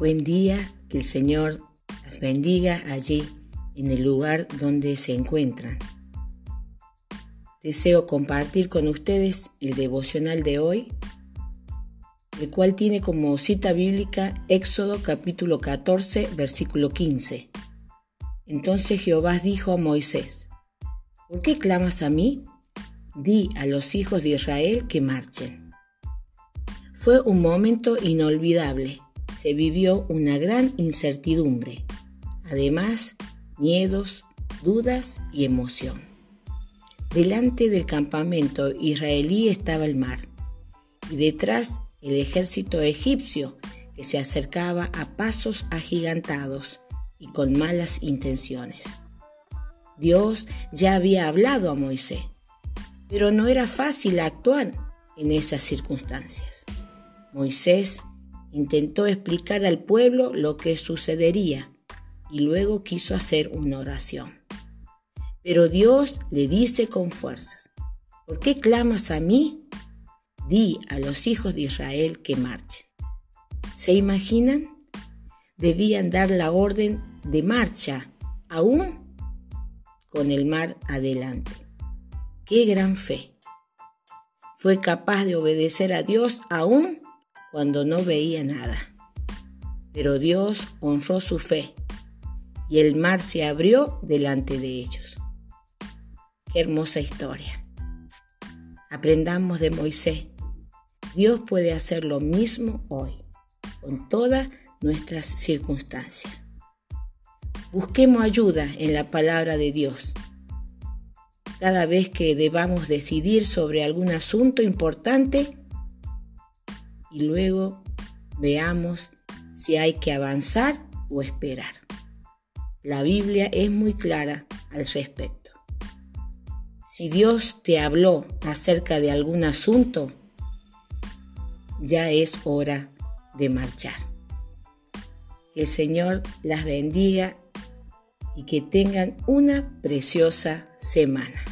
Buen día, que el Señor las bendiga allí en el lugar donde se encuentran. Deseo compartir con ustedes el devocional de hoy, el cual tiene como cita bíblica Éxodo capítulo 14, versículo 15. Entonces Jehová dijo a Moisés, ¿por qué clamas a mí? Di a los hijos de Israel que marchen. Fue un momento inolvidable se vivió una gran incertidumbre, además miedos, dudas y emoción. Delante del campamento israelí estaba el mar y detrás el ejército egipcio que se acercaba a pasos agigantados y con malas intenciones. Dios ya había hablado a Moisés, pero no era fácil actuar en esas circunstancias. Moisés Intentó explicar al pueblo lo que sucedería y luego quiso hacer una oración. Pero Dios le dice con fuerzas, ¿por qué clamas a mí? Di a los hijos de Israel que marchen. ¿Se imaginan? Debían dar la orden de marcha, aún con el mar adelante. ¡Qué gran fe! Fue capaz de obedecer a Dios aún cuando no veía nada. Pero Dios honró su fe y el mar se abrió delante de ellos. Qué hermosa historia. Aprendamos de Moisés. Dios puede hacer lo mismo hoy, con todas nuestras circunstancias. Busquemos ayuda en la palabra de Dios. Cada vez que debamos decidir sobre algún asunto importante, y luego veamos si hay que avanzar o esperar. La Biblia es muy clara al respecto. Si Dios te habló acerca de algún asunto, ya es hora de marchar. Que el Señor las bendiga y que tengan una preciosa semana.